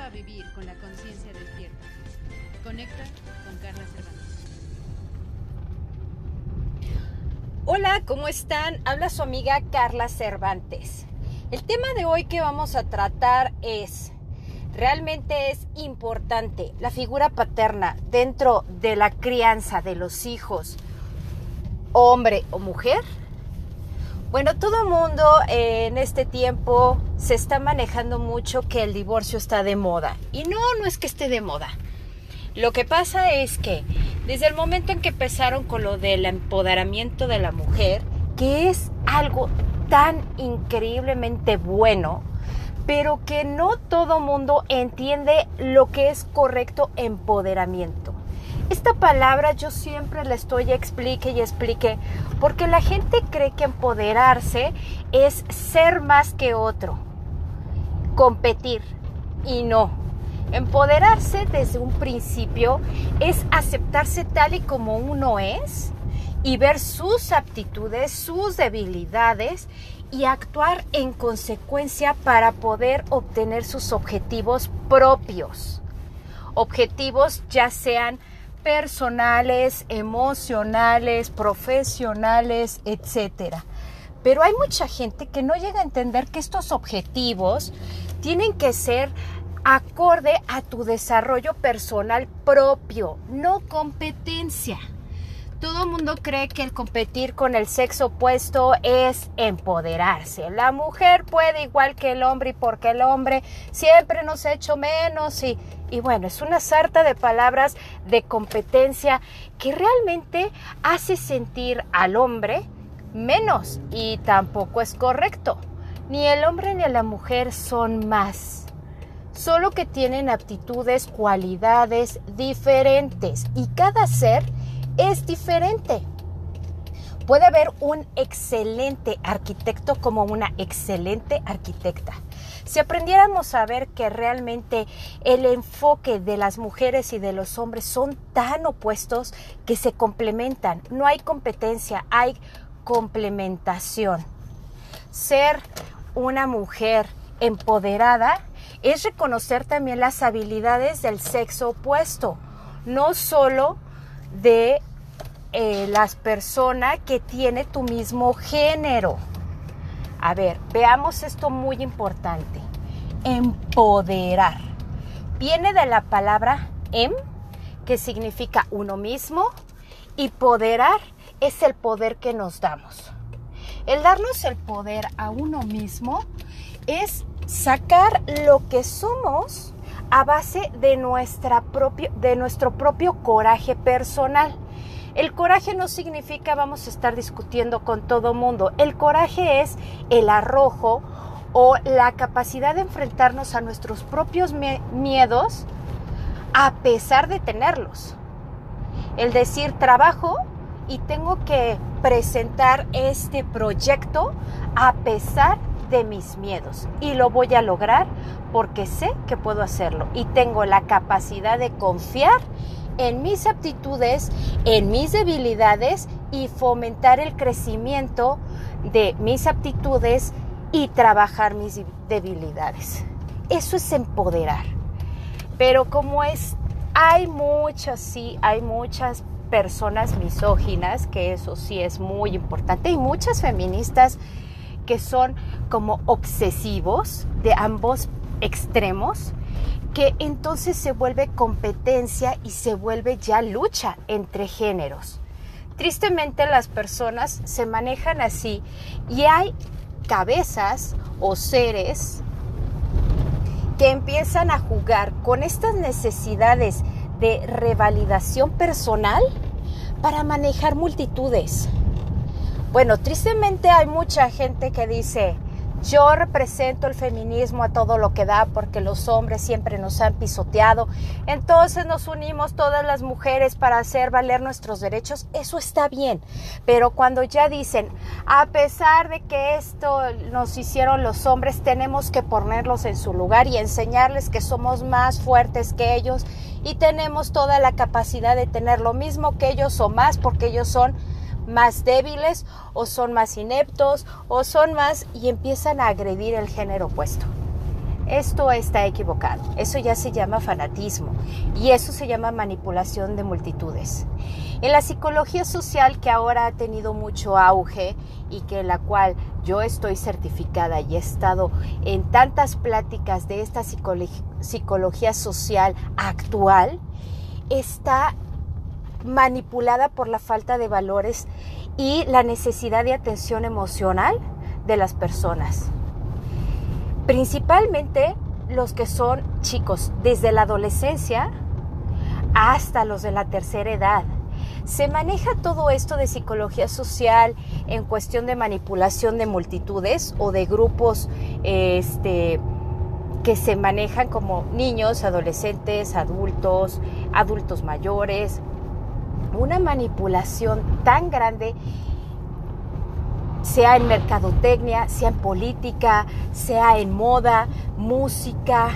a vivir con la conciencia despierta. Conecta con Carla Cervantes. Hola, ¿cómo están? Habla su amiga Carla Cervantes. El tema de hoy que vamos a tratar es, realmente es importante la figura paterna dentro de la crianza de los hijos, hombre o mujer. Bueno, todo mundo en este tiempo se está manejando mucho que el divorcio está de moda. Y no, no es que esté de moda. Lo que pasa es que desde el momento en que empezaron con lo del empoderamiento de la mujer, que es algo tan increíblemente bueno, pero que no todo mundo entiende lo que es correcto empoderamiento. Esta palabra yo siempre la estoy explique y explique porque la gente cree que empoderarse es ser más que otro, competir y no. Empoderarse desde un principio es aceptarse tal y como uno es y ver sus aptitudes, sus debilidades y actuar en consecuencia para poder obtener sus objetivos propios. Objetivos ya sean personales, emocionales, profesionales, etcétera. Pero hay mucha gente que no llega a entender que estos objetivos tienen que ser acorde a tu desarrollo personal propio, no competencia. Todo el mundo cree que el competir con el sexo opuesto es empoderarse. La mujer puede igual que el hombre y porque el hombre siempre nos ha hecho menos y, y bueno, es una sarta de palabras de competencia que realmente hace sentir al hombre menos y tampoco es correcto. Ni el hombre ni la mujer son más solo que tienen aptitudes, cualidades diferentes y cada ser es diferente. Puede haber un excelente arquitecto como una excelente arquitecta. Si aprendiéramos a ver que realmente el enfoque de las mujeres y de los hombres son tan opuestos que se complementan, no hay competencia, hay complementación. Ser una mujer empoderada es reconocer también las habilidades del sexo opuesto, no solo de eh, las personas que tiene tu mismo género. A ver, veamos esto muy importante. Empoderar. Viene de la palabra em, que significa uno mismo, y poderar es el poder que nos damos. El darnos el poder a uno mismo es sacar lo que somos a base de, nuestra de nuestro propio coraje personal. El coraje no significa vamos a estar discutiendo con todo mundo. El coraje es el arrojo o la capacidad de enfrentarnos a nuestros propios miedos a pesar de tenerlos. El decir trabajo y tengo que presentar este proyecto a pesar de de mis miedos y lo voy a lograr porque sé que puedo hacerlo y tengo la capacidad de confiar en mis aptitudes, en mis debilidades y fomentar el crecimiento de mis aptitudes y trabajar mis debilidades. Eso es empoderar. Pero como es, hay muchas, sí, hay muchas personas misóginas, que eso sí es muy importante, y muchas feministas que son como obsesivos de ambos extremos, que entonces se vuelve competencia y se vuelve ya lucha entre géneros. Tristemente las personas se manejan así y hay cabezas o seres que empiezan a jugar con estas necesidades de revalidación personal para manejar multitudes. Bueno, tristemente hay mucha gente que dice, yo represento el feminismo a todo lo que da porque los hombres siempre nos han pisoteado. Entonces nos unimos todas las mujeres para hacer valer nuestros derechos. Eso está bien. Pero cuando ya dicen, a pesar de que esto nos hicieron los hombres, tenemos que ponerlos en su lugar y enseñarles que somos más fuertes que ellos y tenemos toda la capacidad de tener lo mismo que ellos o más porque ellos son más débiles o son más ineptos o son más y empiezan a agredir el género opuesto. Esto está equivocado. Eso ya se llama fanatismo y eso se llama manipulación de multitudes. En la psicología social que ahora ha tenido mucho auge y que la cual yo estoy certificada y he estado en tantas pláticas de esta psicología social actual, está manipulada por la falta de valores y la necesidad de atención emocional de las personas. Principalmente los que son chicos, desde la adolescencia hasta los de la tercera edad. Se maneja todo esto de psicología social en cuestión de manipulación de multitudes o de grupos este, que se manejan como niños, adolescentes, adultos, adultos mayores. Una manipulación tan grande sea en mercadotecnia, sea en política, sea en moda, música.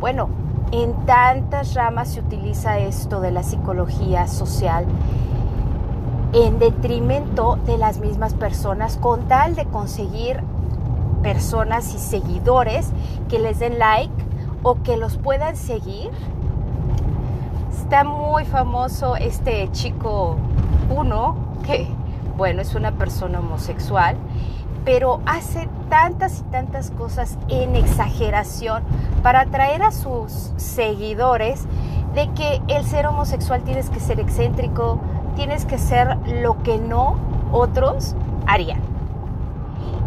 Bueno, en tantas ramas se utiliza esto de la psicología social en detrimento de las mismas personas con tal de conseguir personas y seguidores que les den like o que los puedan seguir. Está muy famoso este chico uno que bueno, es una persona homosexual, pero hace tantas y tantas cosas en exageración para atraer a sus seguidores de que el ser homosexual tienes que ser excéntrico, tienes que ser lo que no otros harían.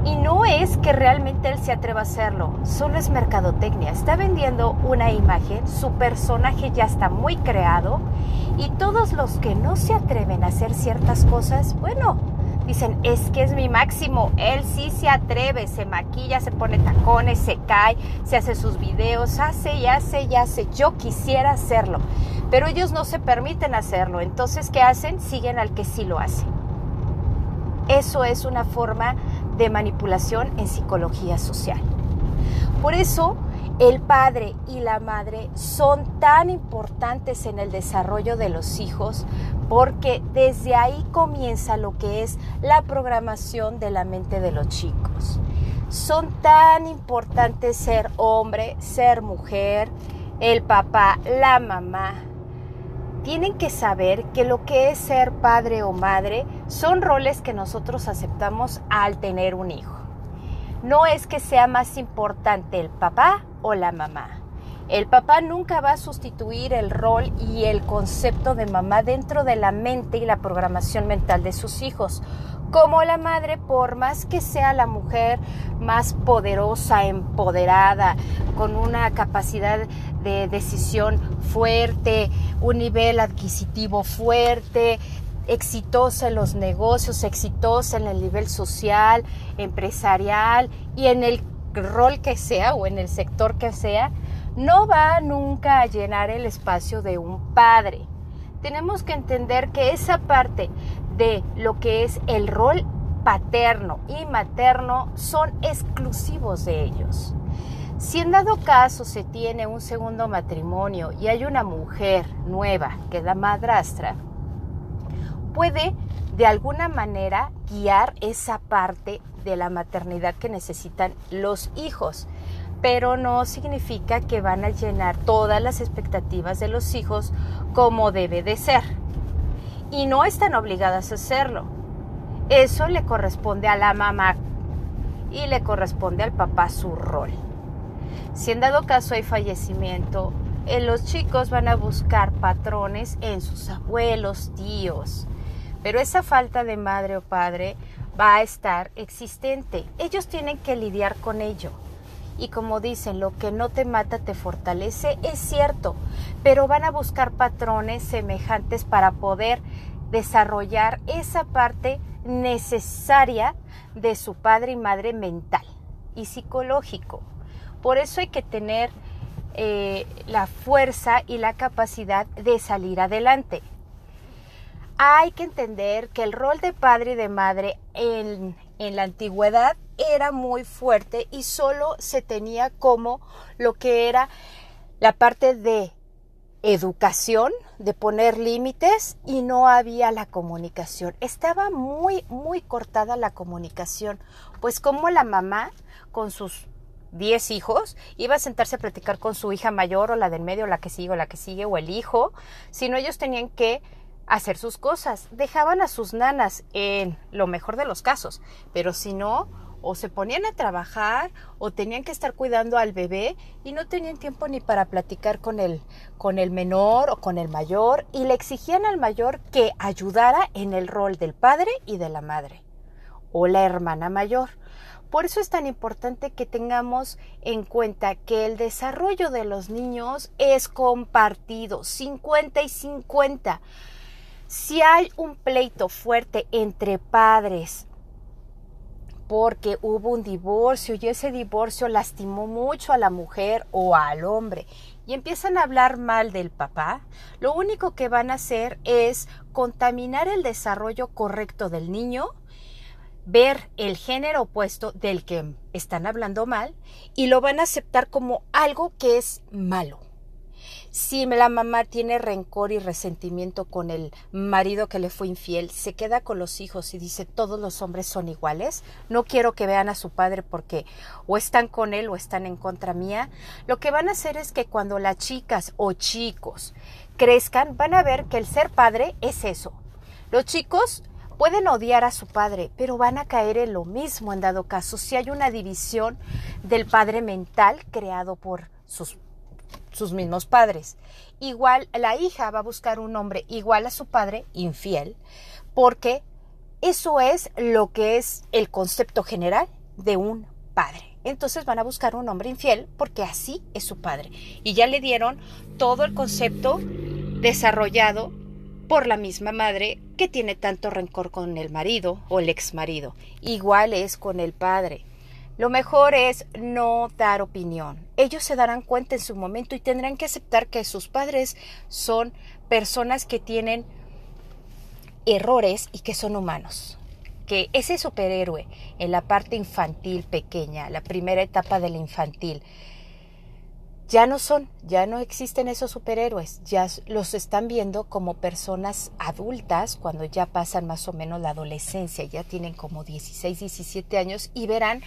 Y no es que realmente él se atreva a hacerlo, solo es mercadotecnia. Está vendiendo una imagen, su personaje ya está muy creado y todos los que no se atreven a hacer ciertas cosas, bueno, dicen, es que es mi máximo, él sí se atreve, se maquilla, se pone tacones, se cae, se hace sus videos, hace y hace y hace. Yo quisiera hacerlo, pero ellos no se permiten hacerlo. Entonces, ¿qué hacen? Siguen al que sí lo hace. Eso es una forma de manipulación en psicología social. Por eso el padre y la madre son tan importantes en el desarrollo de los hijos porque desde ahí comienza lo que es la programación de la mente de los chicos. Son tan importantes ser hombre, ser mujer, el papá, la mamá. Tienen que saber que lo que es ser padre o madre son roles que nosotros aceptamos al tener un hijo. No es que sea más importante el papá o la mamá. El papá nunca va a sustituir el rol y el concepto de mamá dentro de la mente y la programación mental de sus hijos. Como la madre, por más que sea la mujer más poderosa, empoderada, con una capacidad de decisión fuerte, un nivel adquisitivo fuerte, exitosa en los negocios, exitosa en el nivel social, empresarial y en el rol que sea o en el sector que sea, no va nunca a llenar el espacio de un padre. Tenemos que entender que esa parte de lo que es el rol paterno y materno son exclusivos de ellos. Si en dado caso se tiene un segundo matrimonio y hay una mujer nueva que es la madrastra, puede de alguna manera guiar esa parte de la maternidad que necesitan los hijos, pero no significa que van a llenar todas las expectativas de los hijos como debe de ser. Y no están obligadas a hacerlo. Eso le corresponde a la mamá y le corresponde al papá su rol. Si en dado caso hay fallecimiento, eh, los chicos van a buscar patrones en sus abuelos, tíos, pero esa falta de madre o padre va a estar existente. Ellos tienen que lidiar con ello. Y como dicen, lo que no te mata te fortalece, es cierto, pero van a buscar patrones semejantes para poder desarrollar esa parte necesaria de su padre y madre mental y psicológico. Por eso hay que tener eh, la fuerza y la capacidad de salir adelante hay que entender que el rol de padre y de madre en, la antigüedad era muy fuerte y solo se tenía como lo que era la parte de educación, de poner límites y no había la comunicación. Estaba muy, muy cortada la comunicación, pues como la mamá con sus 10 hijos, iba a sentarse a platicar con su hija mayor o la del medio, la que sigue o la que sigue o el hijo, sino ellos tenían que hacer sus cosas. Dejaban a sus nanas en lo mejor de los casos, pero si no, o se ponían a trabajar o tenían que estar cuidando al bebé y no tenían tiempo ni para platicar con el con el menor o con el mayor y le exigían al mayor que ayudara en el rol del padre y de la madre o la hermana mayor. Por eso es tan importante que tengamos en cuenta que el desarrollo de los niños es compartido, 50 y 50. Si hay un pleito fuerte entre padres porque hubo un divorcio y ese divorcio lastimó mucho a la mujer o al hombre y empiezan a hablar mal del papá, lo único que van a hacer es contaminar el desarrollo correcto del niño ver el género opuesto del que están hablando mal y lo van a aceptar como algo que es malo. Si la mamá tiene rencor y resentimiento con el marido que le fue infiel, se queda con los hijos y dice todos los hombres son iguales, no quiero que vean a su padre porque o están con él o están en contra mía, lo que van a hacer es que cuando las chicas o chicos crezcan van a ver que el ser padre es eso. Los chicos Pueden odiar a su padre, pero van a caer en lo mismo en dado caso si hay una división del padre mental creado por sus, sus mismos padres. Igual la hija va a buscar un hombre igual a su padre, infiel, porque eso es lo que es el concepto general de un padre. Entonces van a buscar un hombre infiel porque así es su padre. Y ya le dieron todo el concepto desarrollado por la misma madre que tiene tanto rencor con el marido o el ex marido. Igual es con el padre. Lo mejor es no dar opinión. Ellos se darán cuenta en su momento y tendrán que aceptar que sus padres son personas que tienen errores y que son humanos. Que ese superhéroe en la parte infantil pequeña, la primera etapa de la infantil, ya no son, ya no existen esos superhéroes, ya los están viendo como personas adultas cuando ya pasan más o menos la adolescencia, ya tienen como 16, 17 años y verán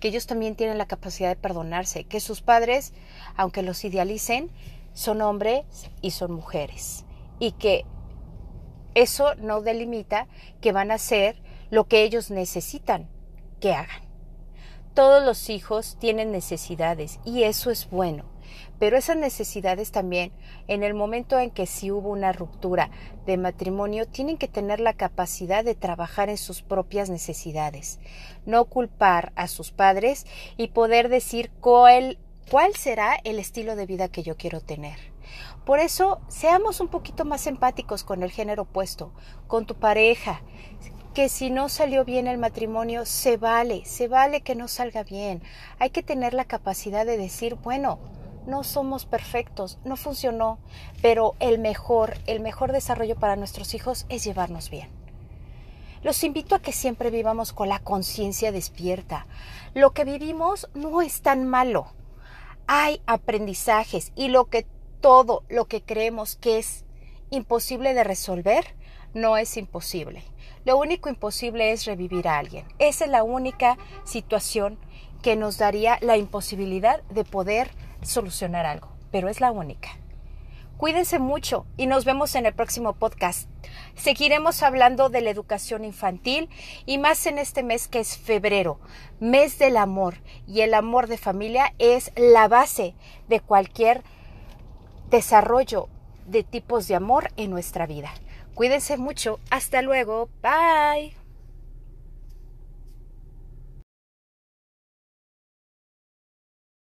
que ellos también tienen la capacidad de perdonarse, que sus padres, aunque los idealicen, son hombres y son mujeres y que eso no delimita que van a hacer lo que ellos necesitan que hagan. Todos los hijos tienen necesidades y eso es bueno pero esas necesidades también, en el momento en que si hubo una ruptura de matrimonio, tienen que tener la capacidad de trabajar en sus propias necesidades, no culpar a sus padres y poder decir cuál, cuál será el estilo de vida que yo quiero tener. Por eso, seamos un poquito más empáticos con el género opuesto, con tu pareja, que si no salió bien el matrimonio, se vale, se vale que no salga bien. Hay que tener la capacidad de decir, bueno, no somos perfectos, no funcionó, pero el mejor, el mejor desarrollo para nuestros hijos es llevarnos bien. Los invito a que siempre vivamos con la conciencia despierta. Lo que vivimos no es tan malo. Hay aprendizajes y lo que todo lo que creemos que es imposible de resolver no es imposible. Lo único imposible es revivir a alguien. Esa es la única situación que nos daría la imposibilidad de poder solucionar algo, pero es la única. Cuídense mucho y nos vemos en el próximo podcast. Seguiremos hablando de la educación infantil y más en este mes que es febrero, mes del amor. Y el amor de familia es la base de cualquier desarrollo de tipos de amor en nuestra vida. Cuídense mucho. Hasta luego. Bye.